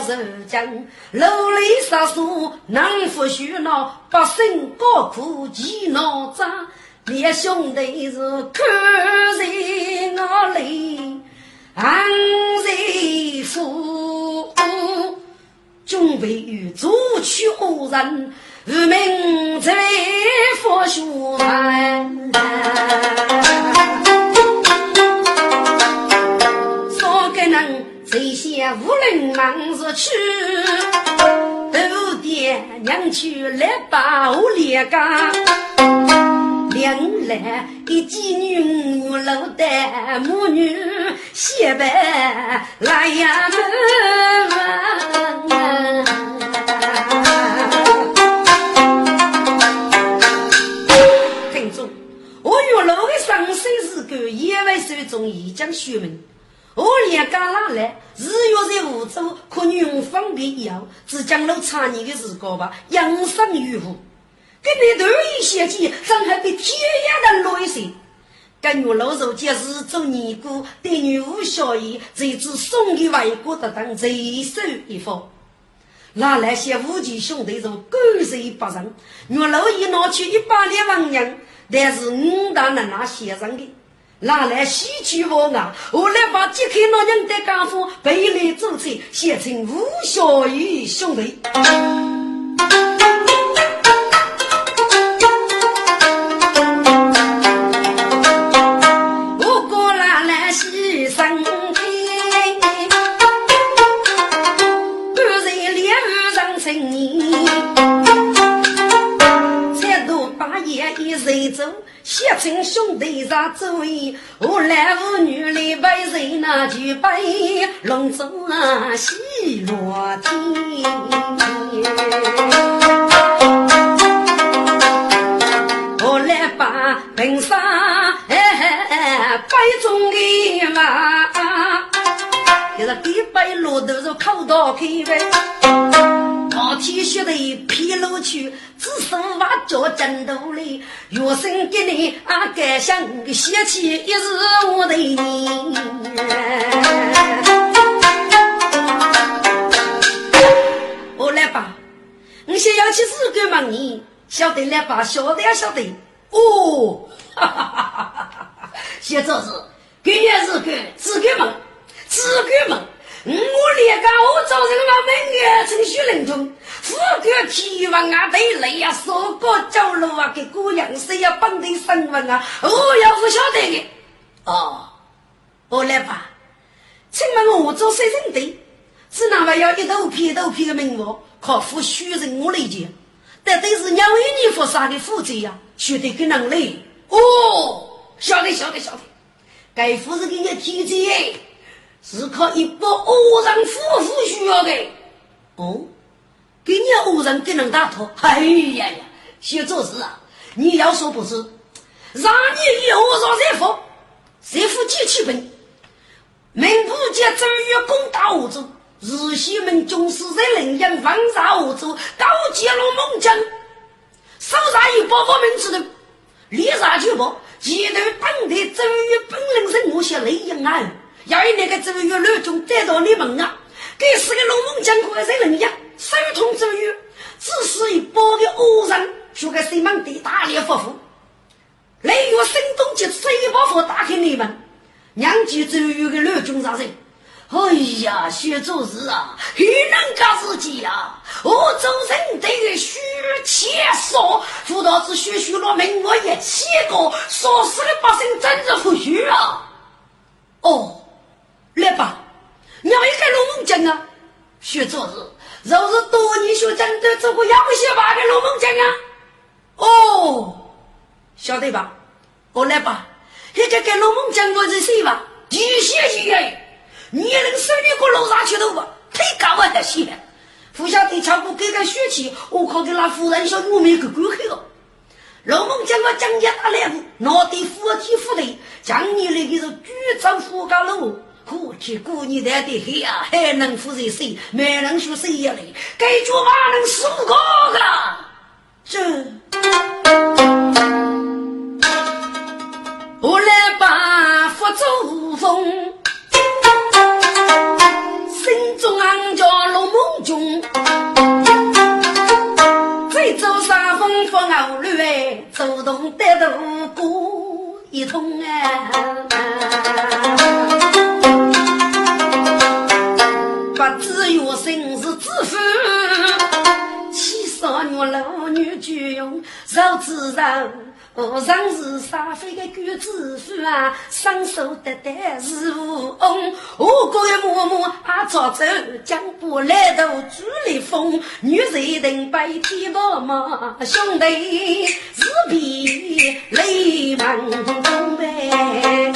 是讲努力杀数能不许恼，百姓高苦其恼脏，连兄弟是看在我里，昂在夫。准备与主取恶人，无名在佛学门。无论忙着去，都爹娘去来把我连家。两来一妓女五老的母女，写白来呀听众，我月老的上身是个野外手中一将学门，我连家拉来，日月在梧州，可用方便药，只讲了差你的时光吧，养生于福。跟你头一些起，伤害比天涯的落些。跟月老如今是做尼姑，对女巫小姨，这只送给外国的当最手一方。拿来些武器兄弟如狗日不人，月老一拿去一百两万两，但是五大人那写上的，拿来西去我啊！我来把揭开那人的家父背来做菜，写成吴小姨兄弟。写成兄弟上主意，无男无女来背谁那就背龙舟啊西落天。我来把平沙背中的嘛，就是第八路都是口到开呗。大天血的披露去，只剩挖脚枕头里，月生给你啊，感想写起一日我的你。我来吧，我先要去日干嘛你晓得来吧，晓得呀晓得。哦，哈哈哈哈哈哈！写作是，给你日干，自个忙，自个忙。我连个我早晨我们眼程序灵通，富贵提王啊，对累呀，说过走路啊，给姑娘谁要帮的身份啊，我要不晓得的。哦，我来吧，请问我做谁人的？是那么要一头皮一头皮的名目，靠付虚人我理解，但都是鸟为你负啥的负责呀？学得个能力。哦，晓得晓得晓得，该夫是给你提议。是靠一帮恶人夫妇需要的哦，给你恶人给人打头，哎呀呀，写做事啊！你要说不是，让你以后让谁服？谁服几七本？民不见正月攻打我州，日西门军师在临阳放杀我州，高揭露猛将，手上一包包名字的，立上去不？前头当地正月本人是我些雷阳啊！要以那个周瑜乱中逮到你们啊！给四个龙门将官在人家手通周瑜，只是一包的恶人，西门的大烈夫妇，雷月声东击西，把火打开你们，娘家只有个六军杀人。哎呀，薛主事啊，你能干自己呀？我周人对于许千说，辅导子许许落命，我也七个，说死的百姓真是不虚啊！哦，来吧，你要一个龙门阵啊？学做事，若是多年学针对这个要不先把个龙门阵啊？哦，晓得吧？我来吧，一个个龙门阵我是谁吧？一些一些。你能手里个楼上去头吧？太高了那些。不晓得强不给个血气，我靠给那夫人小女妹给滚开了。老孟将我将家打来户，脑袋扶天扶地，将你那个是举着扶高楼，过去过年在的黑啊，还能扶着谁？没人说谁也来，该做嘛能十五个这，我来把福祖封。心中暗叫龙梦中，再走山峰不熬绿，走动得渡过一通啊！不知有生是知府，七少女老女举用手指头。和尚是沙飞的举子夫啊，双手得得是无翁。我哥一默默啊，早走江波来头朱丽风。女人等白天不忙，兄弟是比雷满东呗。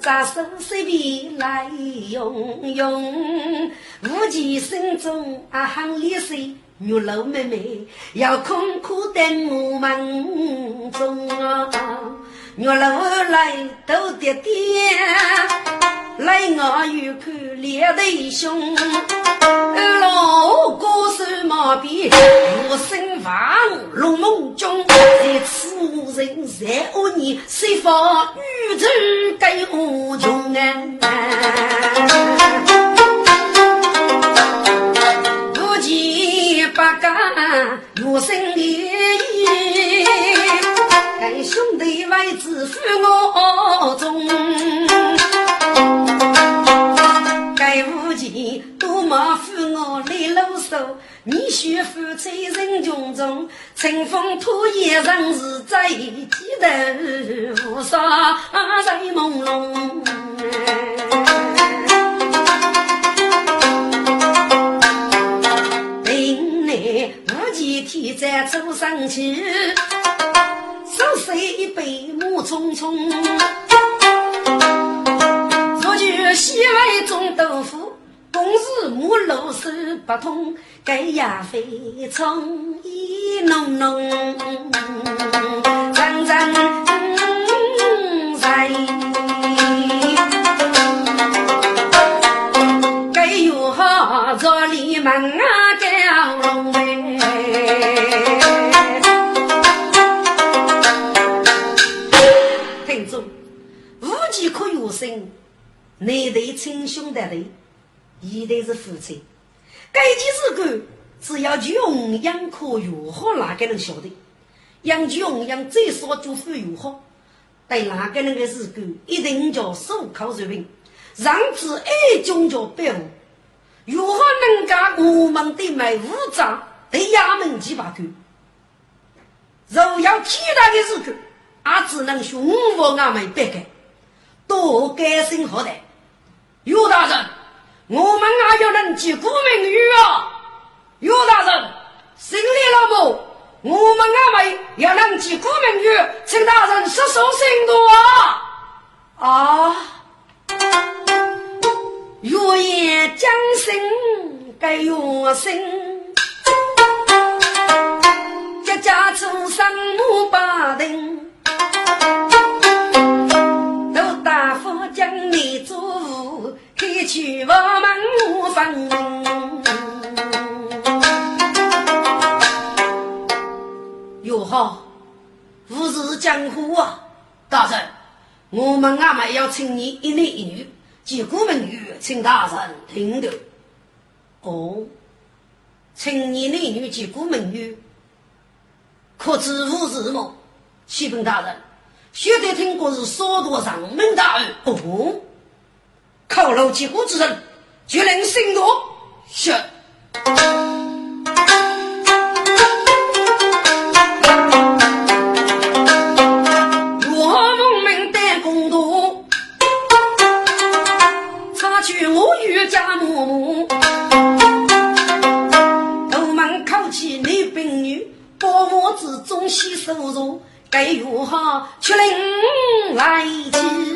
扎手随便来用用，无忌心中啊很厉害。玉楼妹妹要空苦等我门中啊，玉楼来都爹爹，来我有口脸对兄，二老歌手毛病，我身房龙梦中，在此人在恶年，谁发玉子给我？穷啊？八家有生意，跟兄弟为子负我中，该无钱多莫负我来啰嗦，你学夫妻人群中，乘风破叶人是在记得无啥在朦胧。天在走上去，手水一杯木匆匆。西外种豆腐，公事木露手不通，该呀非葱意浓浓，阵阵那对亲兄弟的，一对是夫妻。该件事干，只要穷养可有好，哪个能晓得？养穷养最少就富有好，对哪个人的事干，一定叫手口水平，让之爱中叫别无。如何能干我们的卖武装对衙门几把干？若要其他的事干，俺只能说我俺们别干。多改生活的，岳大人，我们还要能记古名语啊！岳大人，心里了不？我们阿妹要能记古名语，请大人实手行动啊！啊！月夜将心该月心，家家出生母把定。去我门房，哟好，无是江湖啊！大人，我们阿妹要请你一男一女，结果门女，请大人听的。哦，请你男女结果门女，可知无事么？启禀大人，晓得听过是少多上门大案。哦，考楼结果之人，决能行动。是。西收入，该如何去领来去？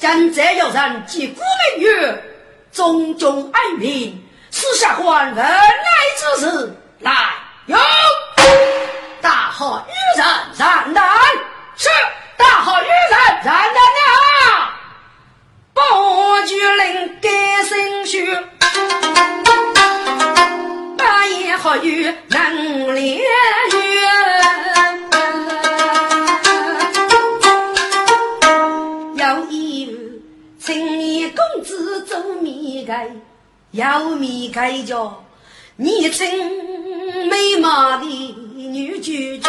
将这有人及古明月，种种哀民，私下还人来之事，来有大好女人然然，是大好女人然然啊！保举令改姓许。大爷好友能连，盖，要米盖叫年轻美貌的女主角。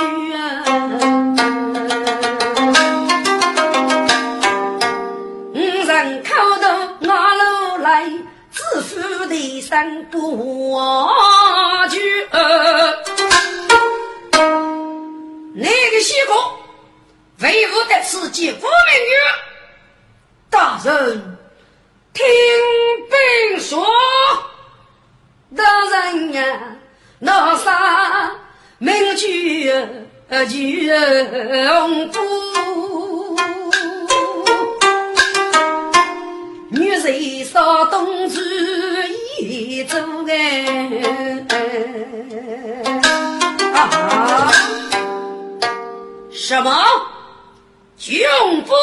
五人口头拿路来。自负的三不惧，那个西国为何的刺激国民女？大人听兵说，大人呀，那啥名句句红布。女人少东主一做哎，啊！什么？军夫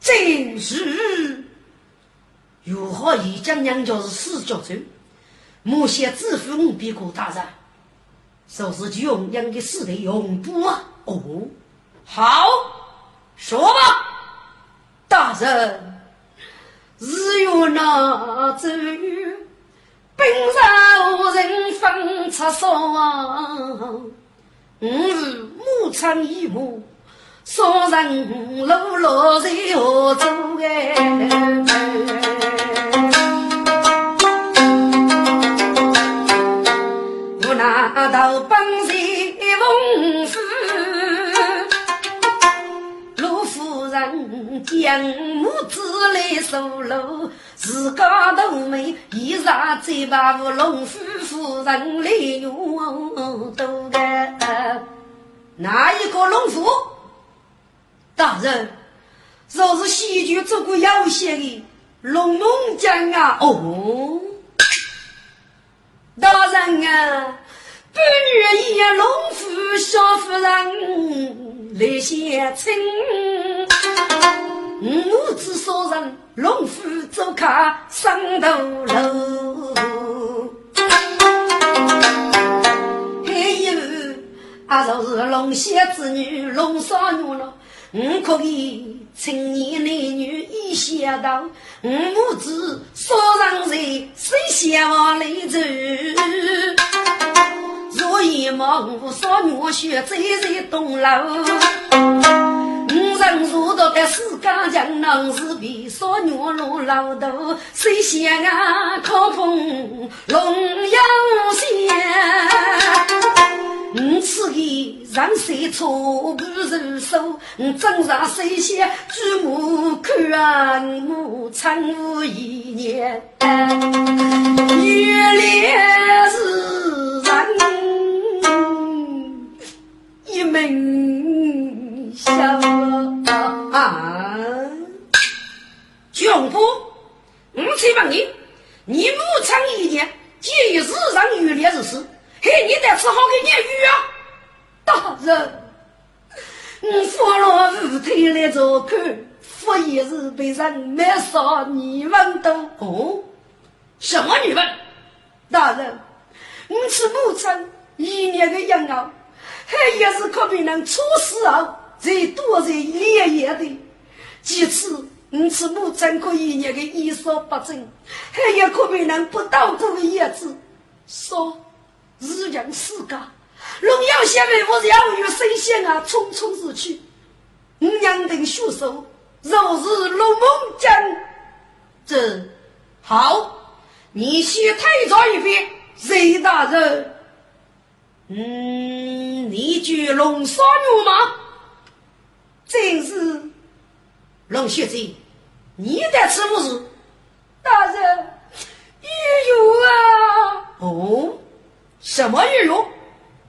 真是？如何一将娘家是死角走？某些自负我别过大人，说是穷养的死的永不啊？哦，好，说吧，大人，日月那走，冰山无人分出霜。吾是牧场一亩，少人路落在何处哎？那头本是丰富，陆夫人将母子来收留，自家都没一上嘴巴无龙夫夫人来用都干。哪一个农夫？大人，若是戏剧做过有些的龙龙江啊！哦，大人啊！半日夜，龙府小夫人来相亲，母子三人，龙府做客上头楼。还有啊，就是龙仙子女，龙少女了。我可以青年男女一相到，我母子三人谁先往里走？若一望无少女血在在东楼，五人入到的四家江南是比少女路老头，谁先啊靠风龙让谁错不入手？我正上谁先举目看啊？我长无一年，月亮是人。一门小啊，穷夫，我请问你，你牧场一年，介于日上渔猎之事，嘿，你得吃好个年鱼啊！大人，你发了五天来做客，发也是被人没杀，你们的哦？什么你们？大人，你吃牧场一年的羊啊！还也是可别人出事后才多在连夜的，其次，你是母亲可一年的衣裳不整，还有可别人不到过的叶子，说日人世家，荣耀县为我要与神仙啊匆匆死去，五娘等血手，若是龙梦江，这好，你先退朝一边，任大人。嗯，你举龙少女吗？正是龙学姐，你在吃么子？大人，玉玉啊！哦，什么玉玉？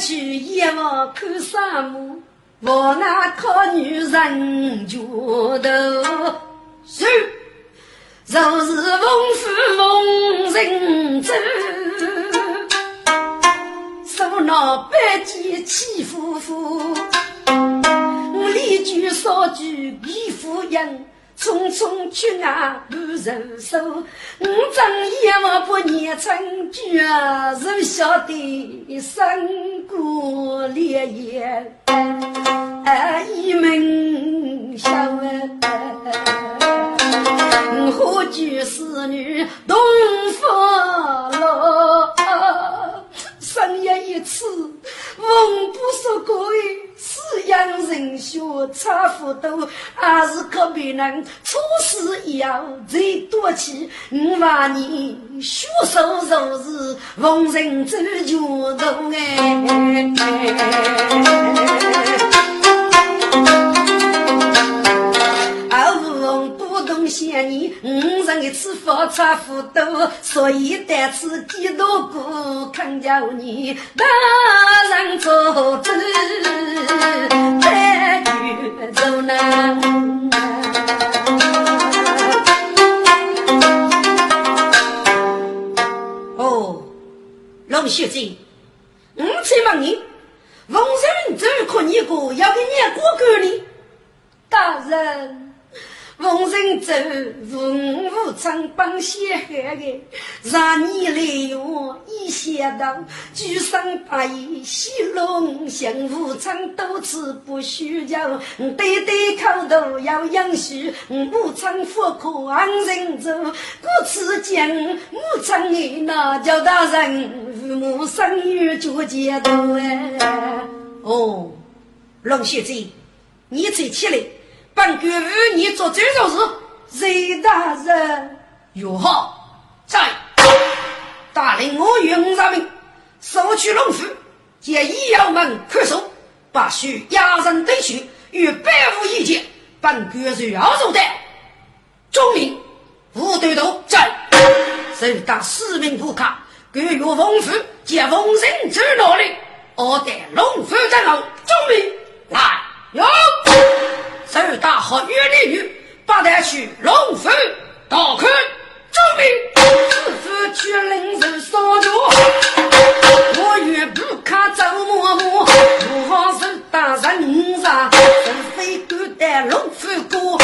去阎王看沙漠，我那靠女人脚头。是，若是奉父奉人走，手拿百计欺夫妇，立句少句比夫人。匆匆去啊不人手，我正夜望不念成句啊，只晓得生过烈焰，一门小门，何惧四女东风落。生也一次，文不说过是养人学，差不多，还是可别人出事以后才多气。我话你学手若是逢人走脚头哎，想你，五人一次是发财富多，所以得此几多股，看叫你大人做主，再去走难。哦，龙学姐，我才问你，王人怎可你过要给你过过呢？大人。逢人走，逢无常帮血海的，让你来用一想到，举身八义喜龙向无常多次不虚假，对对口头要养虚，无常不可安人走，故此讲无常的那叫大人，父母生育就接到哎。哦，龙学姐，你再起来。本官与你做这种事，谁大人？哟好，在大令我用人民收取农夫，借医药门看守，把需押人对取，与百无一见。本官是要做的。忠明吴队头在，受到市民不卡，各月农夫借奉人之努力，我待农夫战后，忠明来哟。手打好月丽女，八代去龙府大开周明，师傅去领人烧酒，我愿不看周嬷嬷，不好手打人杀，是非敢带龙府过，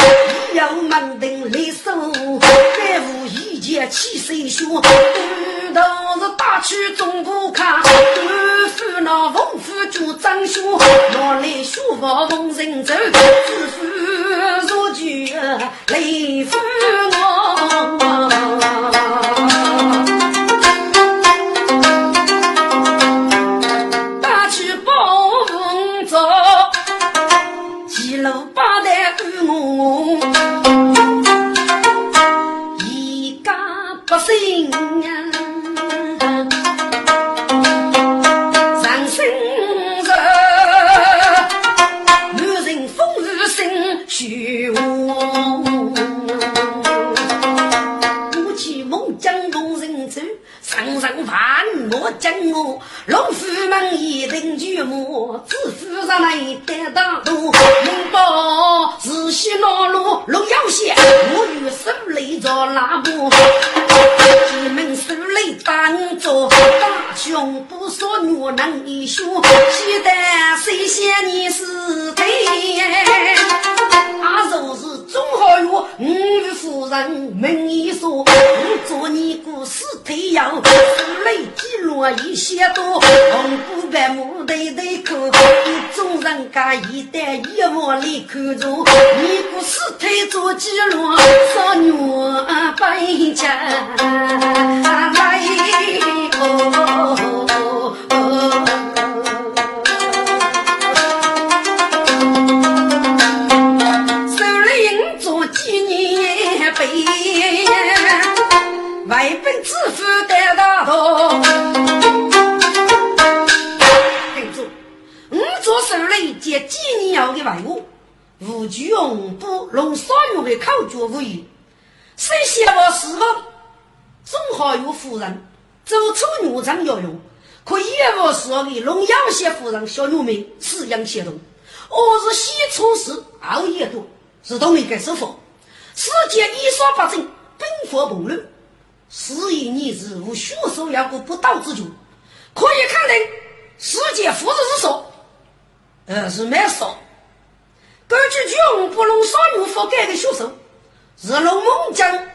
一要门庭来守，百无一见起谁凶，都是打去总不看，官府那王府就张凶，拿来书法逢人走。如举雷锋我，我讲我，龙虎门一定巨魔，自负上来得大度。明报日西老路龙腰线，我与手雷着拉布。进门手雷当着，大雄不说女人一说，记得谁嫌你是对？啊，就是中好药，五位夫人门一说，我做你故事推要手雷记录一些多，红布白木对对口，一众人家一代一往里看着，你故事推做记录，少女百家。来哦，本致富得大头。听住，我做手里接纪念要的外物，无惧用不龙少用的口诀无语，谁写我是否？正好有夫人走出牛场要用，可以我说的龙阳县夫人小女妹饲养协同，我是西出事熬夜多，是同一个师傅。世界一说八正，兵法崩乱，是以你是无血手要过不道之举，可以肯定世界夫子之说，呃是没说。根据军不龙少女覆盖的血手，是龙猛将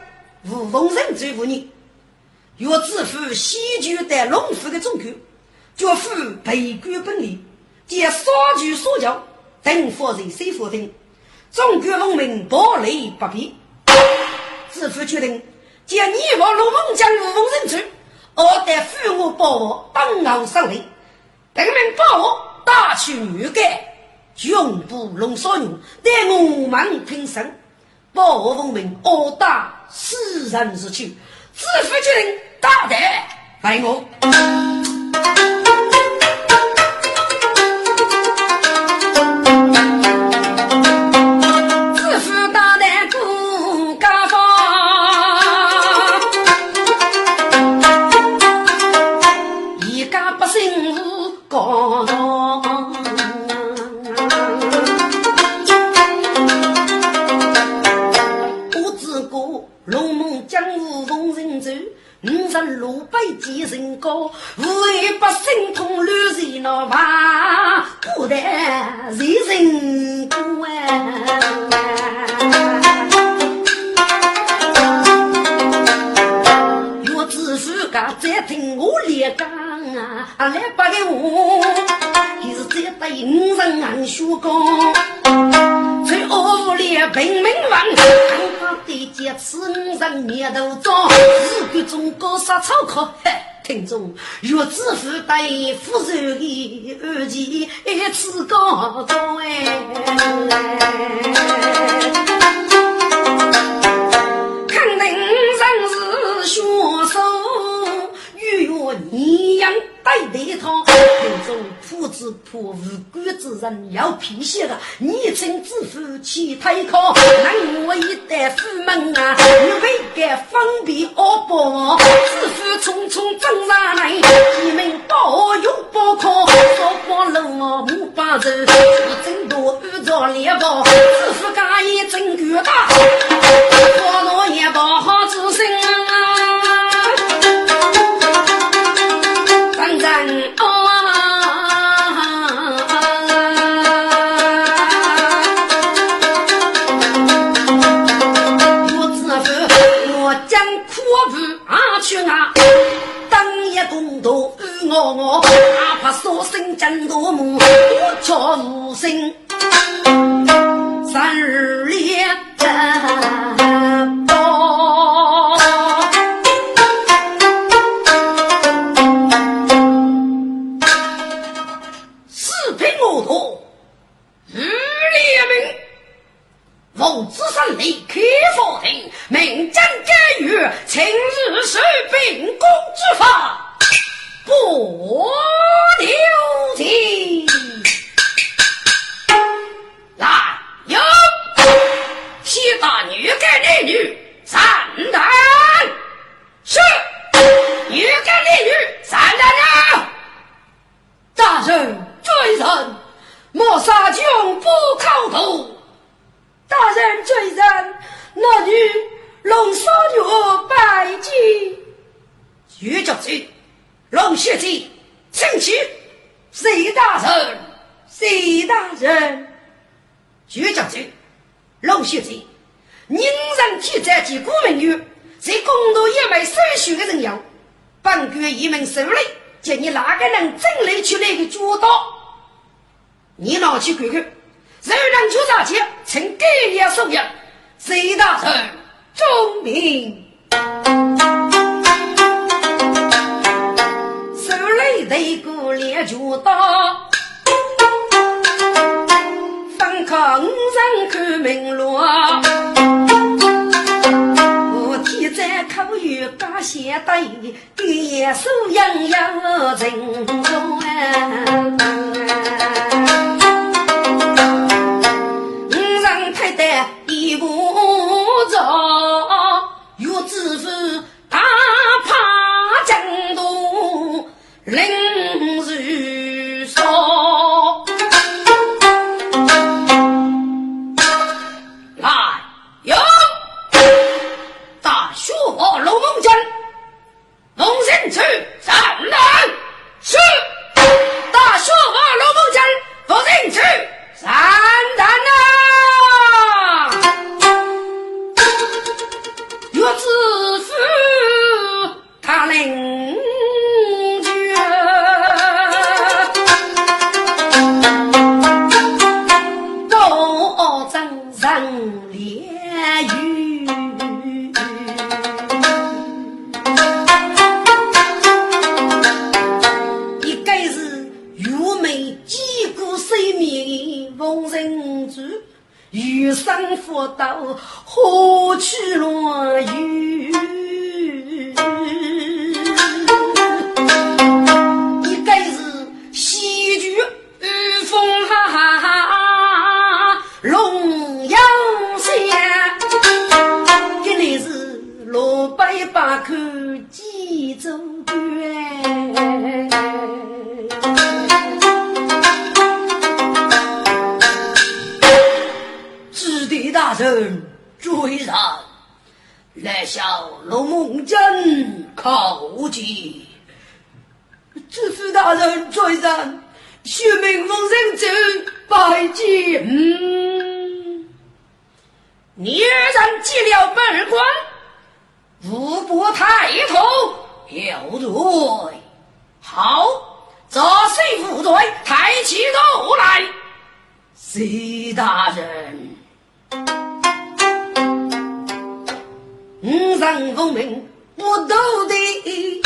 无风人追捕你。若自负西居的龙府的中口，绝负陪官本领，借杀举所教，等佛人谁否定？中国农民暴雷不平，自负决定借你我龙门将无风人出，我得负我保我当头上令，等民保我大去女改，永不龙少女，待我们平生保我文明，我打死人之躯。自负决定，大胆为我。热闹哇，不得人人过我只是个在听我连讲啊，阿来把给我，你是在对五人俺说讲，在屋里平民万，他的节次五人面头装，日个中国杀草寇，听众若知府对夫人的二姐一次高中哎。学手，欲约你养带对套，这种父子破无辜之人要批写的，你请知府去推考，那我一旦府门啊，预备个方便阿伯，知府匆匆登上来，一名保佑包考，说光路我五八走，我真多遇着猎豹，知府家也真巨大，我若也不说声真多母，我却无心。看明路。我天在口语加写对，点数样样人中五徐明凤人走拜见。嗯，你人进了本官，五步抬头有罪。好，这谁负罪？抬起头来，徐大人。五上功名我都得，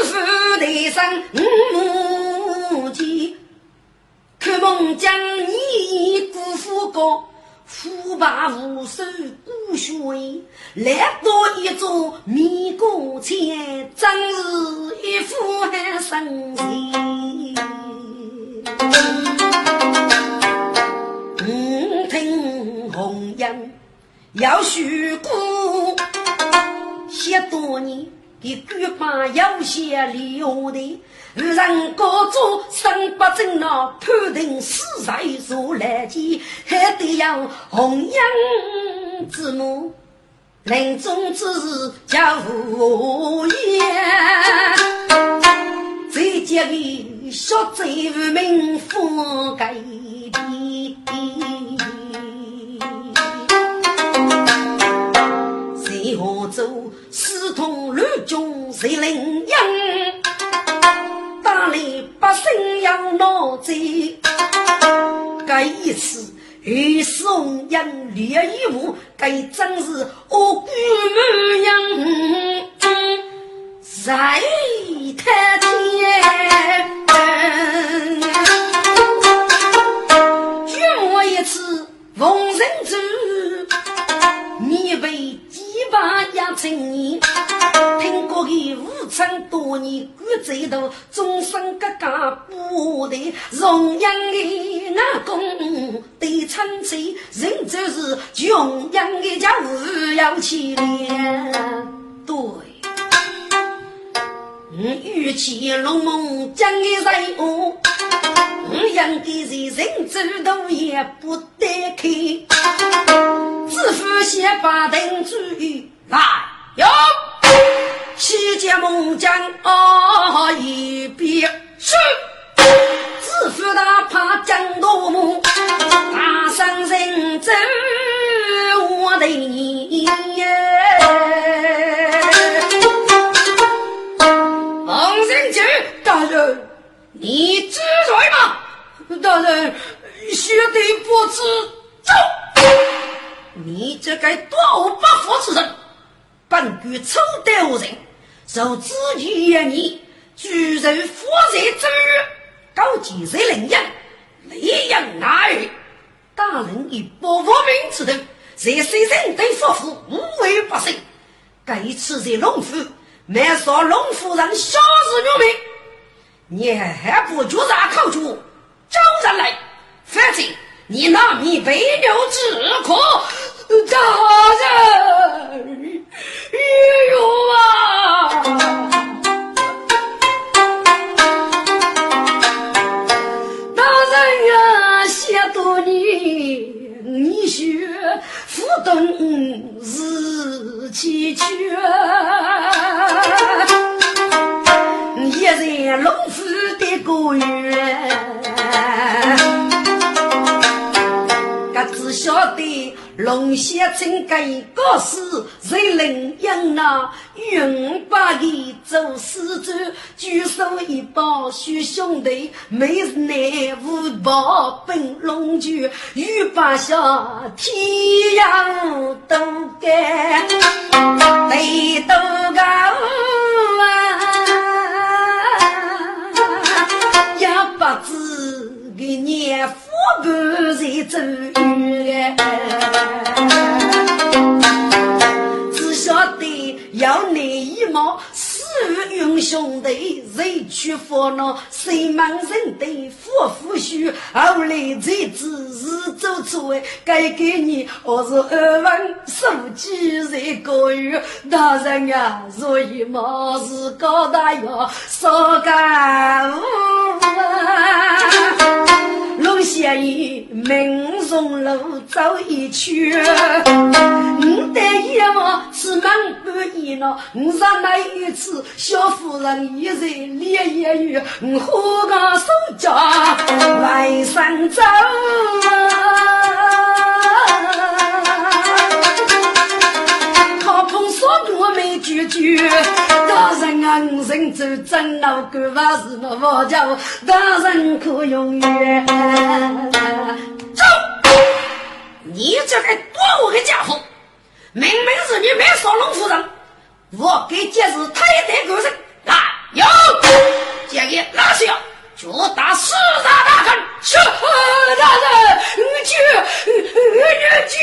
知府台上五目可梦将你辜负过，腐败无首孤血，来多一座迷宫前，真是一副寒生情。嗯，听红颜要许过，十多年的举把有些留的。人高做身不正呐，判定死在所来见，还得要红颜之母，临终之时叫无言。再接个小贼无名覆盖地，走？私通乱军谁领养？哪里百姓要闹贼？这一次与宋人列一武，这真是恶鬼模样，在太天。举我一次逢人走，你为把压成年。听过的武昌多年，古贼头终身格格不得，荣阳的阿公对称贼，人就是穷养的家务要起来。对，嗯，与其龙梦讲的任务，嗯，养的人人走路也不得开，知府先把灯注意来哟。七节猛将啊一边是，自负大怕江多木，大声人走我的你。王人杰大人，你知罪吗？大人，学弟不知。走，你这个多不服之人，本局抽得无人。受自己言你，居然负责之日，高级谁领养，利养哪儿？大人以不复明之头，在谁人对夫妇无为不胜。这一次在龙府，没说龙府人小日入命，你还不觉啥口出？找人来，反正你拿米背牛之苦，大人。哎呦啊！大人啊，写多你，你学不懂日气缺，龙府的个月，我只晓得。龙先生该告诉谁领养那云八的做施主，举手一抱许兄弟，每日内无报本龙驹，欲把下天涯都该得都高年富不在走远。只晓得要你一毛，死英雄队，谁去烦恼？谁忙人的夫妇虚？后来才知是做错，该给你我是二万数几在个月。大人啊，所以毛是高大要少干五啊。我先生命中了。路走一圈。我的夜望是满半夜了，我上那一次小夫人一人立夜雨，我喝个手脚外上走。我绝，大人啊，我人走真老干法是那佛教，大人可永远走。你这个多我的家伙，明明是你没说龙夫人，我给解释太太个人来有，建议拿下，就打四大大臣。是大人，你去，你去，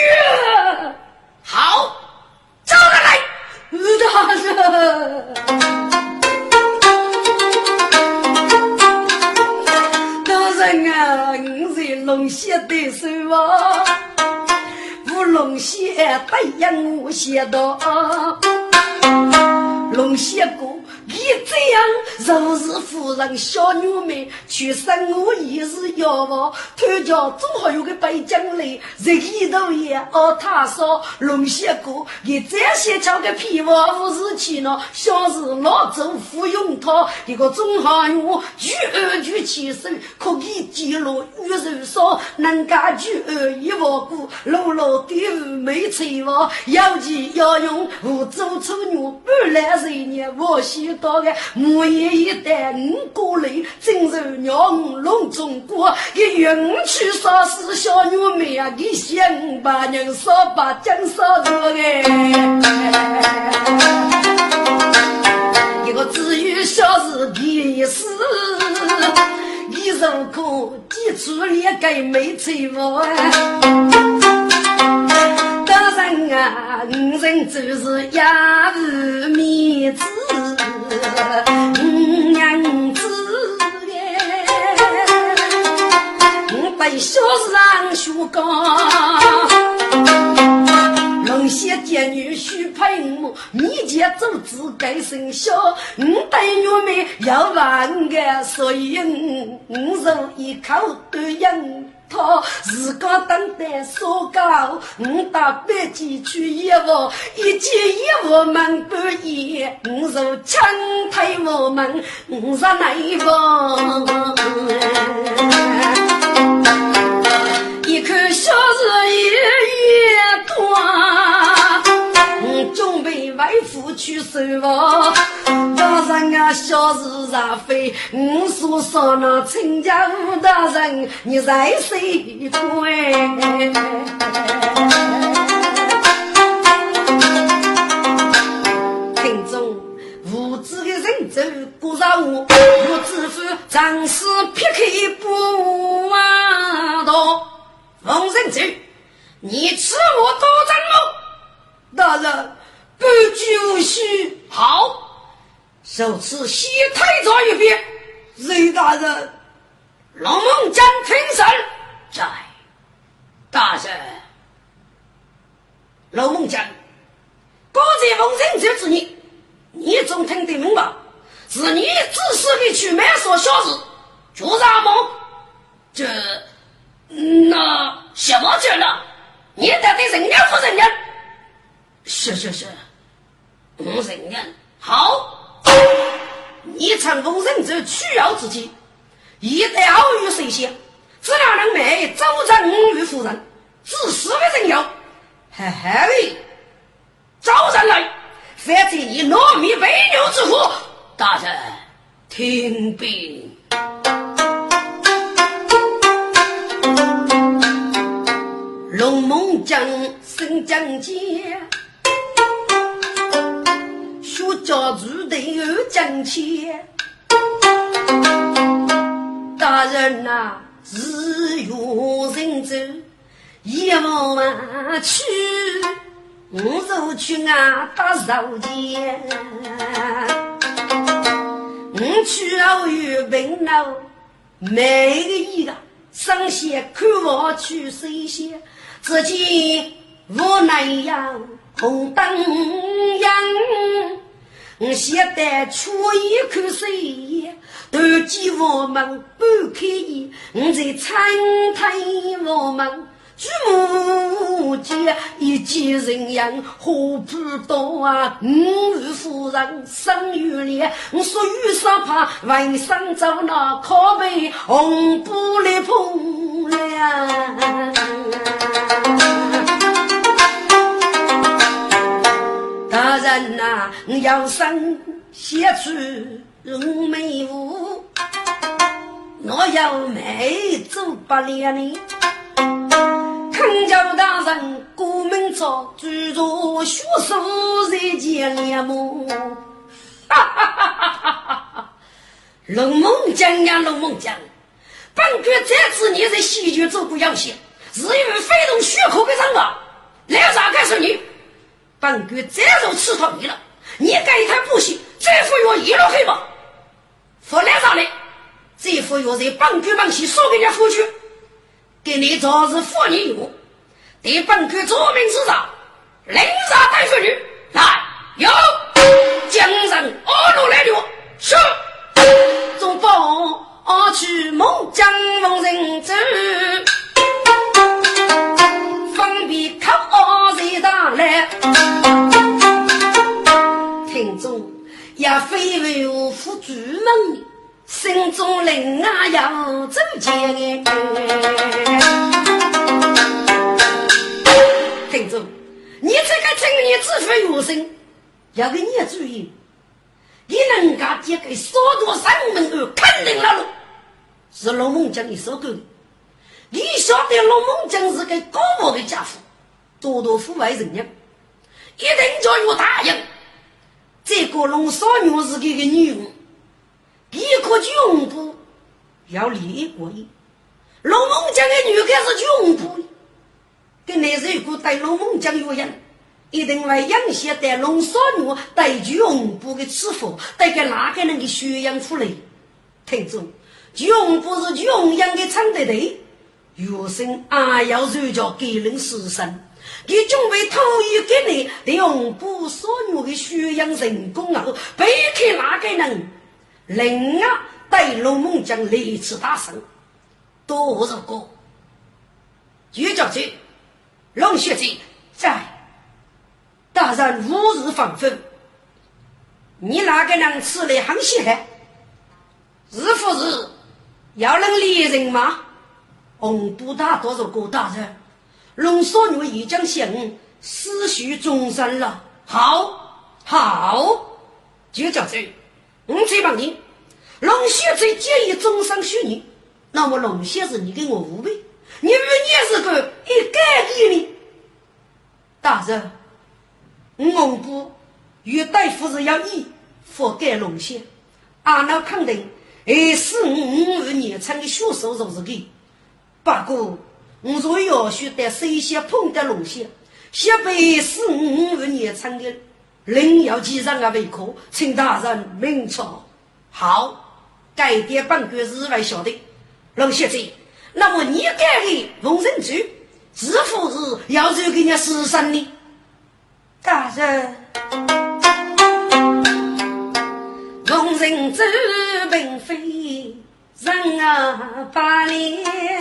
好，招他来。大人，大人啊，你是龙溪的手啊，乌龙血白羊我血道，龙血哥。你这样，若是夫人小女妹去生我也是要望，他家总好有个北京来，日一头也哦，他说龙血哥，你这些叫个屁话不是去呢？像是老周服用他，一个总好用举二举起手，可以记录玉手上能干举二一万股，老老的没吹话，要记要用，我做丑女半来十年我先。到个木叶一代五过来，真是让龙中过。一云去杀死小女妹啊！你想把人杀把江杀住哎！一个只有小事的事，你如果记住两个没错当然啊，五人就是压日面子。娘子耶，我被小人学讲，龙仙见女婿配我，你家做子该生小，我对女妹要万个，所以我我一口对应。他自个等待所高，我到北京去业务，一件衣服门不严，我就强推我们，我说内房，一看小日一月多，准备外父去收房。大人啊，小事上非，我说说那亲家吴大人，你在谁推？听众，无知的人走不让我，我知府长势劈开不挖道。王仁走，你吃我多张了？大人，不拘许，好。受此西太早一别，雷大人，龙梦江听审在大人，龙梦江，刚才奉人这之言，你总听得明白？是你自私的去买说小事，就啥么？这那什么去了？你到底人家不人家？是是是，不人家好。你乘风人走取药之际，一旦偶遇谁先，只要能卖周正玉夫人，自私的人妖，嘿嘿，招人来，反正你糯米背牛之苦，大人听兵。龙梦江升江街。我家住的有金钱，大人呐，日月人走一万去，我走去啊打手钱，我去后有病了，每个一个上线看我去谁先，只见我那样红灯亮。我现在出一口水，都见我们不开眼。我在餐台我们举目间一见人样，何不多啊？五位夫人生于年，我说与上怕为上走那靠背红布来碰凉。大人呐，要生写出龙眉舞，我要美做不了呢。恳求大人，过门朝，注入血书在见脸目。哈哈哈哈哈哈！龙梦江呀，龙梦江，本官这次你在西局做过要挟，是因为非动血口的人吧？来啥告诉你？本官再如吃透你了，你该一台不行，再服药一路黑吧？服来啥嘞？这服药在本官门前送给人家夫君。给你早日妇女用，对本官做明之上，领杀带妇女来，有江上二路来了，是中报二去孟江逢人走，来，听众也非为我夫主门。心中灵啊要走前，听众，你这个青年自负有心，要给你注意，你能够接给所多生门而肯定了路，是龙梦江的收购的。你晓得龙梦江是个高傲的家伙，多多腐败人员，一定叫有答应。这个龙少女是个个女巫。一个军部要立一国一，龙门江的女孩是军部，跟那时候带龙门江有人，一定会养些带龙少女带军部的吃福，带给哪个人的血养出来？听住，军部是军养的唱的对，学生啊要受教给人师生，你准备投予给你龙部少女的血养成功后，背给哪个人？人啊，带龙门将雷次大胜，多少个？岳将军，龙学姐在，大人吾日方分。你哪个能吃来很稀罕？是不是要能猎人吗？红布大多少个大人？龙少女已将信思绪终身了。好，好，岳将军。我再问你，龙先生建议终身许你，那么龙先生，你给我五倍，你与你是个一概一理。大人，我不与大夫是要你覆盖龙先，俺那肯定二十五万年成的血手就是个。不过，我若要学得谁先碰得龙先，先被十五万年成的。另要记上个胃口，请大人明察。好，该点本官日外晓得。龙先生，那么你该的龙人主，是否是要求给你死生呢？大人，龙人主并非人啊把脸。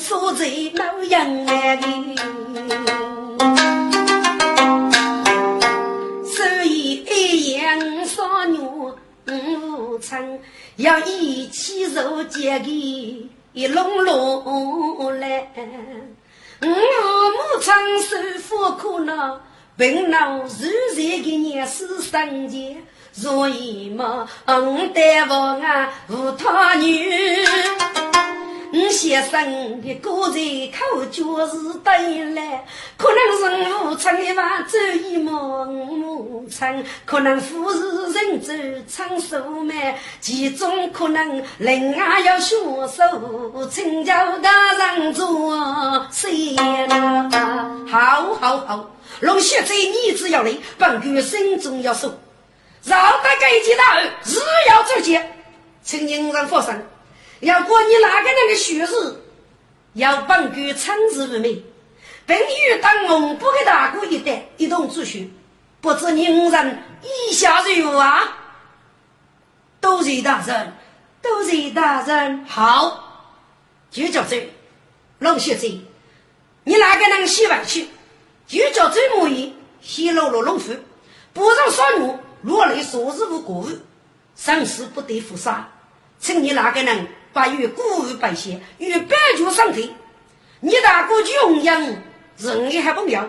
所在老杨来的，所以一样少女无成，要一起入结给一笼笼来。我母亲受苦苦恼，病恼如热的年事生节，所以嘛，我带我啊无他女。我先生的个人口就是对了，可能是我唱的话走一毛母唱，可能富是人走唱数慢，其中可能另外要学手，请教大人做谁呢？好好好，龙学在你只要来，本官心中要守，让大家一起打日要走节，请您让佛生。要过你哪个人的学士，要本官称之为美，并与当红部的大哥一代一同出学，不知您人意下如何啊？多谢大人，多谢大人。好，就叫走。龙学者，你哪个能洗外去？就叫周母仪泄露了龙府，不让少女落泪，说日无果，生死不得复杀。请你哪个人把与古物百姓与百族上退？你大哥穷养，人也还不妙。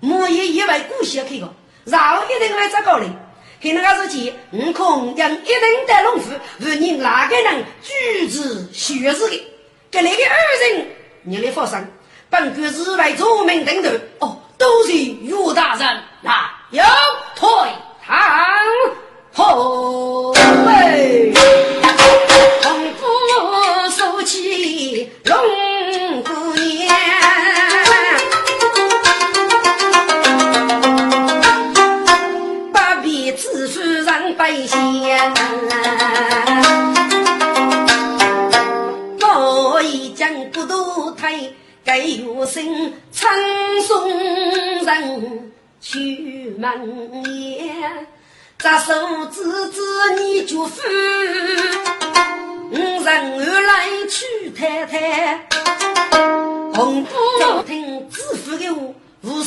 母仪以为古些去个，然后一定会找高嘞。看那个日记，悟空将一定的龙府与你哪个人举止学日的？跟那个二人，你来发生，本官日外做名登头，哦，都是岳大人啊，有退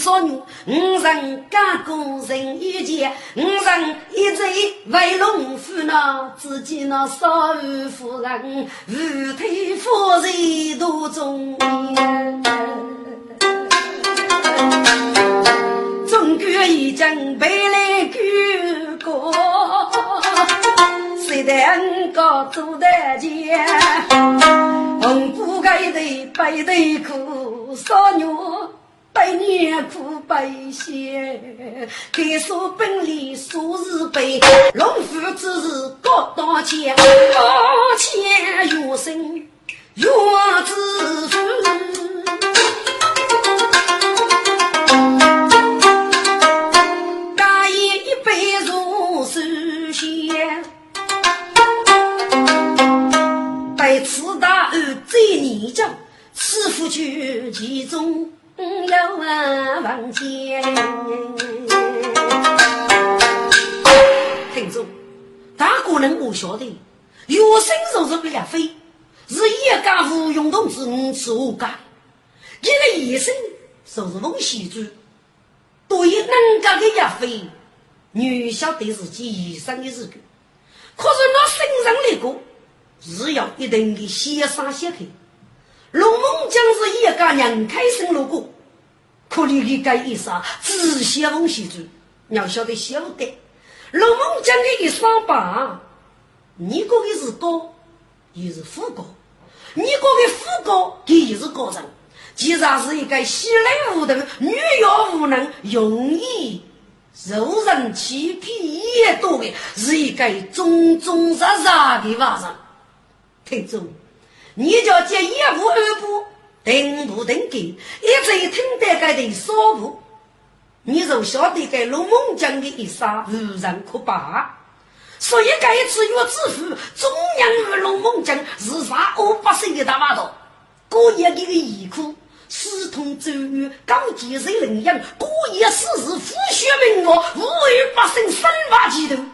无所女，五人干工人一件，五人一醉为龙夫那自己那少妇夫人，无腿夫人多中年。中国已经背来举过，谁能够做得见？红布盖头白头苦，少女。百年苦百险，该说本领数日悲，龙虎之日各当前，高前有生有子福，大爷一杯如水仙，被此大儿最年长，师傅去其中。要问王坚，听众，大个人我晓得，有生就是不要飞，是一家无用同志五次我干，一个医生就是翁喜珠，对于能干的亚飞，女晓得自己医生的日子，可是那身上那个是要一定的先上先去。龙门将是一家人开心路过，可怜的该一杀只写翁西主，要晓得晓得。龙门将的一双把，你过的是高，也是富高；你过的富高，也是高人。既然是一个稀烂无能、女妖无能、容易受人欺骗也多的，是一个忠忠实实的娃人。听住。你叫接一步二步，定步定格，一直听得该的说步，你就晓得该龙猛将的一杀无人可拔。所以该次月之父中央与龙猛将是杀五百岁的大马道，过夜的个义苦，私通周瑜，刚接受领养，过夜死是虎血名我，无为百姓生发激动。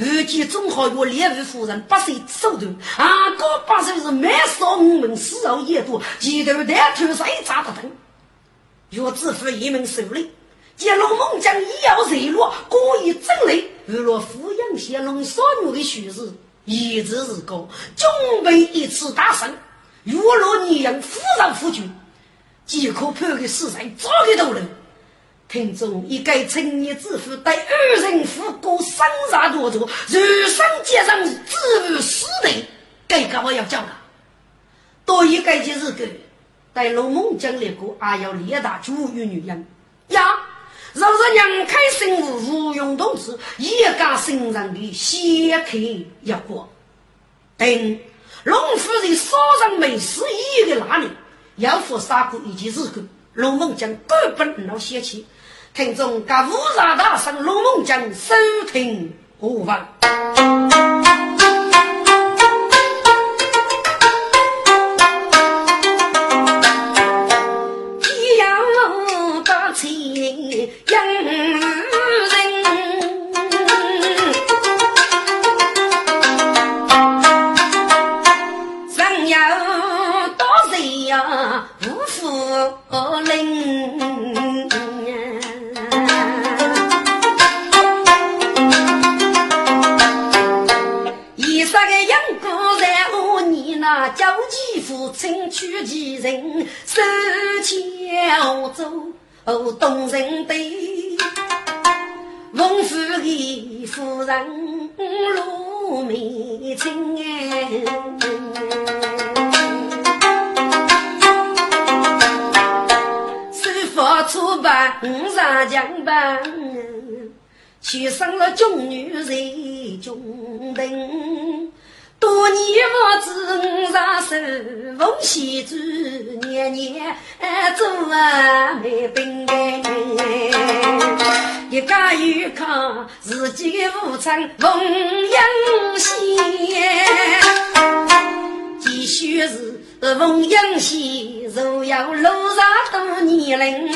如今中好有猎物夫人八岁手段，啊，哥八岁是满少五门四肉也多，前头带头上一扎不疼。若知府一门手里，见龙猛将一要热络，故意整雷，如若抚养些龙少女的虚实，一直是高，准备一次大胜。若若你让夫人夫君，即可判个死罪，早给头人。听众一个青年之父对二人夫过生杀夺夺，如生结上自无死地，这个我要讲了。多一个就是个对龙门将来过，还要列大主与女人呀。若是娘开生物无用同志，一家生人的先开一过。等龙夫人烧上美食一个哪里，要付杀过一件事个，龙门将根本老嫌弃。听众，噶五杀大圣龙龙将收听何方。父亲娶其人，手牵走东人对，翁府的夫人陆美青手法粗板上江板，娶上了中女人中等。多年不知上手，奉先祖年年做啊没病哎。一家有康，自己的父亲奉养先，继续是奉养先，若要路上多年龄。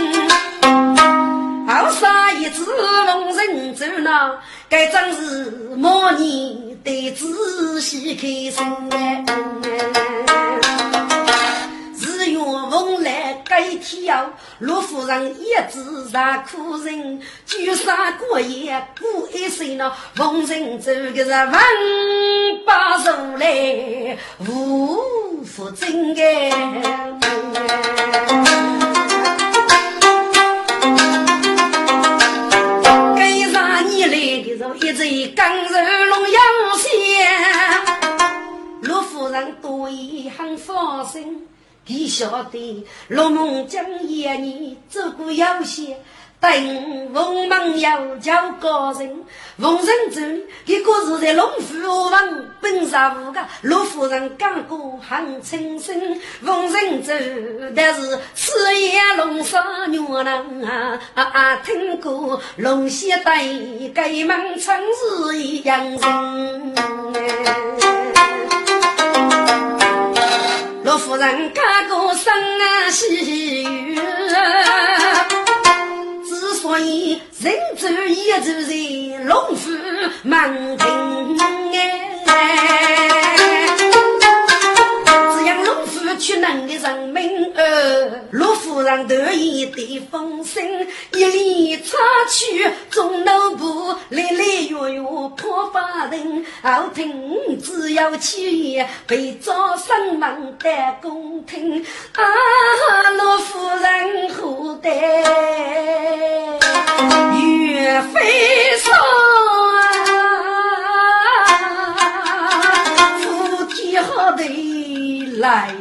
好杀一只龙人走呢，该真是莫你得仔细看身哎。日月风来该天陆夫人一直在苦人，就算过夜过一岁呢，逢人走个是万把手来无福真哎。晓得陆梦江夜里走过有些。等凤门要叫高人，凤人走，一个是在龙虎王本上五个，陆夫人刚过很清醒。凤人走，但是四眼龙少女郎啊啊，听过龙仙对盖门城是一样人。陆夫人刚过生啊喜悦。所以人走一走在龙府门庭哎，要龙府去能的人民儿，陆夫人得意的风声，一里插去中路部，来来月月破法人，后听只有七爷被招上门的宫廷，啊，陆夫人何得？岳飞说：“福天好地来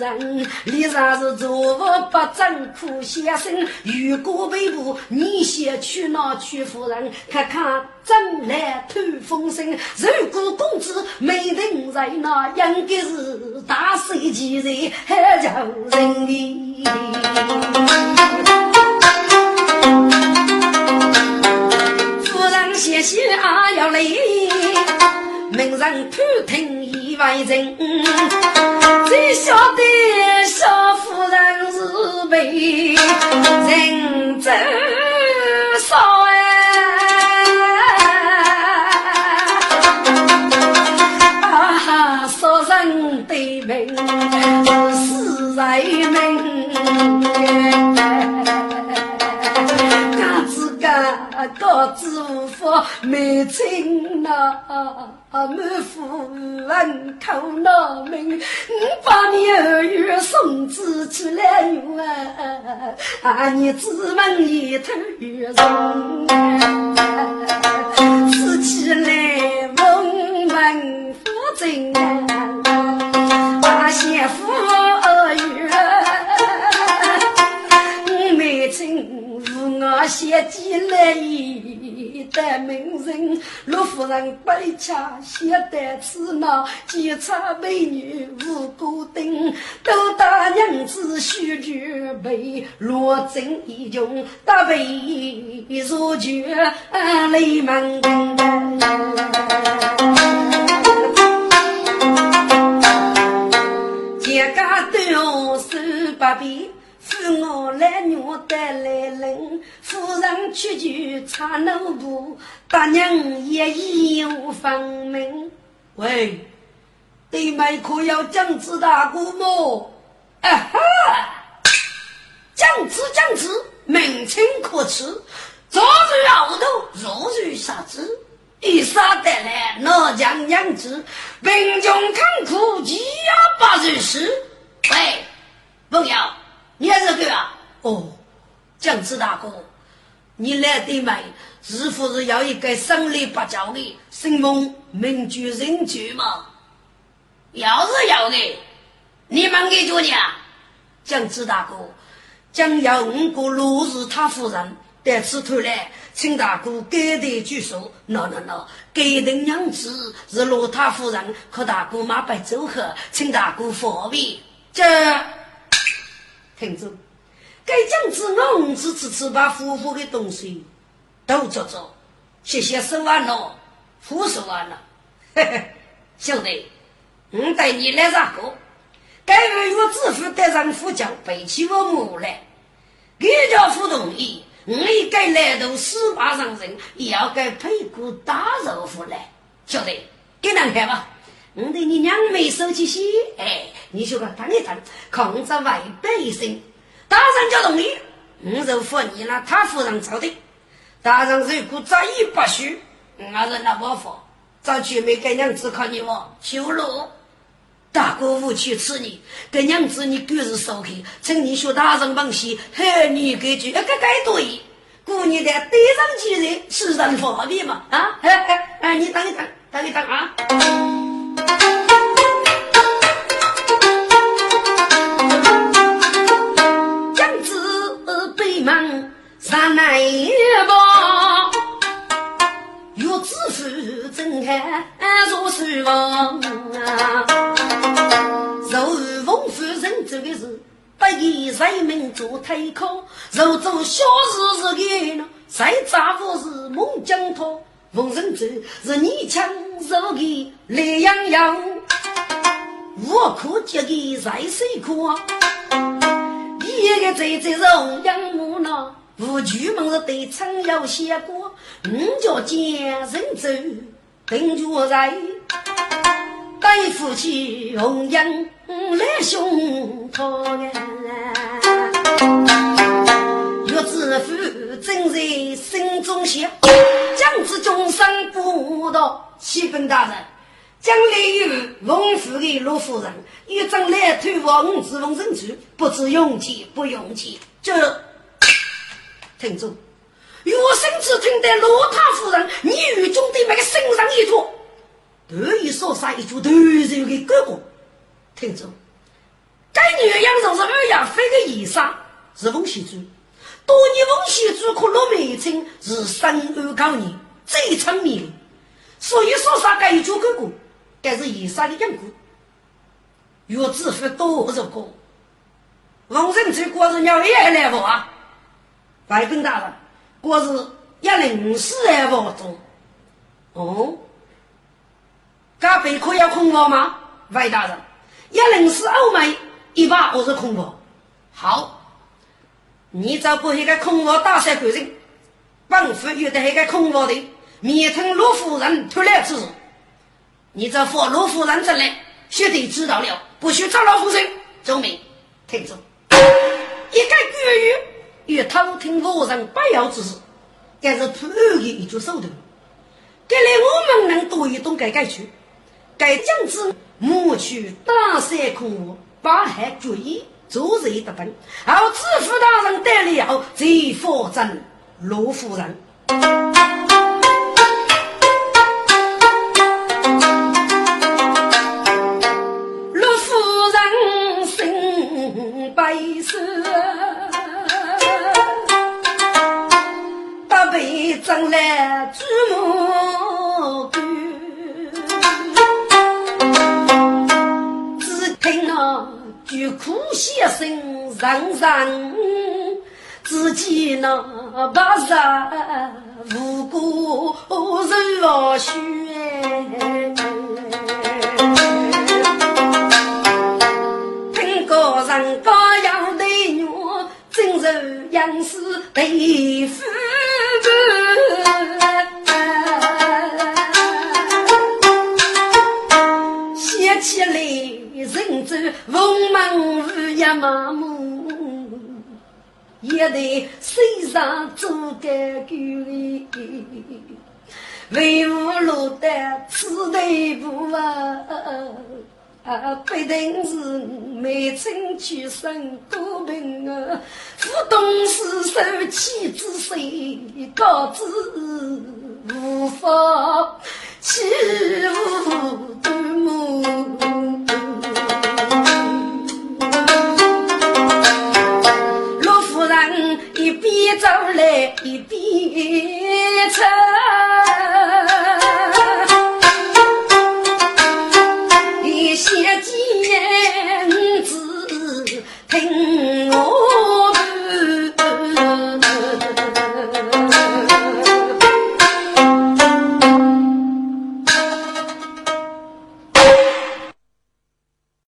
人，脸上是坐不不正苦先生。如果被捕，你先去哪去夫人？看看。”真来透风声，如果公子没人在，那应该是大帅气人，还叫人的。夫人谢谢啊要来，名人偷听一万人，只晓得小夫人是被人走少。是人民，嘎高子无法没亲呐，满腹人口难明，我把你儿女送子去来用啊，你只问一头人，死起来问问夫真啊。媳妇儿，是我先进来的名人。陆夫人背恰写得此闹，几场美女无孤灯，都大娘子须具备，罗真一穷，大背如绝泪满一家都要手把我来娘带来人，夫人去就差奴仆，大娘也义无反门。喂，对面可要将子大姑么？啊哈，将子将子，名称可耻，昨日熬头，若日杀之，一杀得来，哪将养之？贫穷坎苦，饥呀八日时。喂，朋友，你是个啊？哦，姜子大哥，你来的慢？是不是要一个生力不教的，姓孟名居人居嘛？要是要的，你们给主啊？姜子大哥。将要五个落日他夫人，得此头来，请大哥给的举手。喏喏喏，给的娘子是罗他夫人，可大哥马拜走后，请大哥方便。这，听着，该将子我子次次把夫妇的东西都做做，谢谢手完了，扶手完了。嘿嘿，兄弟，我带你来啥个？该为我自负带上夫将背起我母来，给家父同意，我该来到十八上人，也要该配股大肉夫来。晓得，给难看吧？我对你娘没收起些，哎，你就给等一等，抗着外百姓。大人就同意，我就服你了。他夫人做的，大人如果再一不许，我人那不服，早去没给娘子看你我修路。大哥无去吃你，跟娘子你狗日烧开，趁你学大人帮戏，嘿，你给句，哎，该该对，姑娘的对上几人，是人方便嘛？啊，哎哎哎，你等一等，等一等啊！忙上来吧，岳子夫正看做事王啊。这个是不给人民做推考，若做小事是给呢，再丈夫是猛将头，逢人走是你强是给懒洋洋，我可接的在水苦，一个在在荣养母呢，无举门是对称有些过，你叫见人走，等着在。带夫妻红颜来胸膛啊！岳子夫正在心中想：将子终生不到。启禀大人，将来有翁府的陆夫人，一张来推王子翁人去，不知用计不用计。这听住，岳生子听得罗太夫人，你与中的那个身上一脱。得意说杀一株头肉的哥哥，听着，该女人就是二亚飞的衣裳，是翁喜珠。多年翁喜珠可落美称是深安高人最聪明，所以说杀该一句哥哥，该是衣裳的养过。岳子夫多少个？王人这过日鸟也来不啊？外公大人，过日一零四还不中？哦。该备课要空房吗？外大人，一零四欧美一百二十空房。好，你找不一个空房大赛规人，本府遇到一个空房的，面听陆夫人突来之事，你这佛陆夫人这来，绝对知道了，不许找老夫人。周明，听住，一个粤语与偷听我人不要之事，但是突然的一句手段，看来我们能多一懂改改去。该将之抹去大山空，把海决一做人的本，后知府大人得了，再发展罗夫人。被挣来祖母句苦先生人人自己那白日无辜热血，听个人高阳的女，真是杨氏对夫写起来。人走，风门雨也麻木，一代身上做个狗，为无落得此地步啊！啊，必定是梅村出身多贫啊，副董事受气之水，告知无法欺负端木。陆夫人一边走来一边唱见子听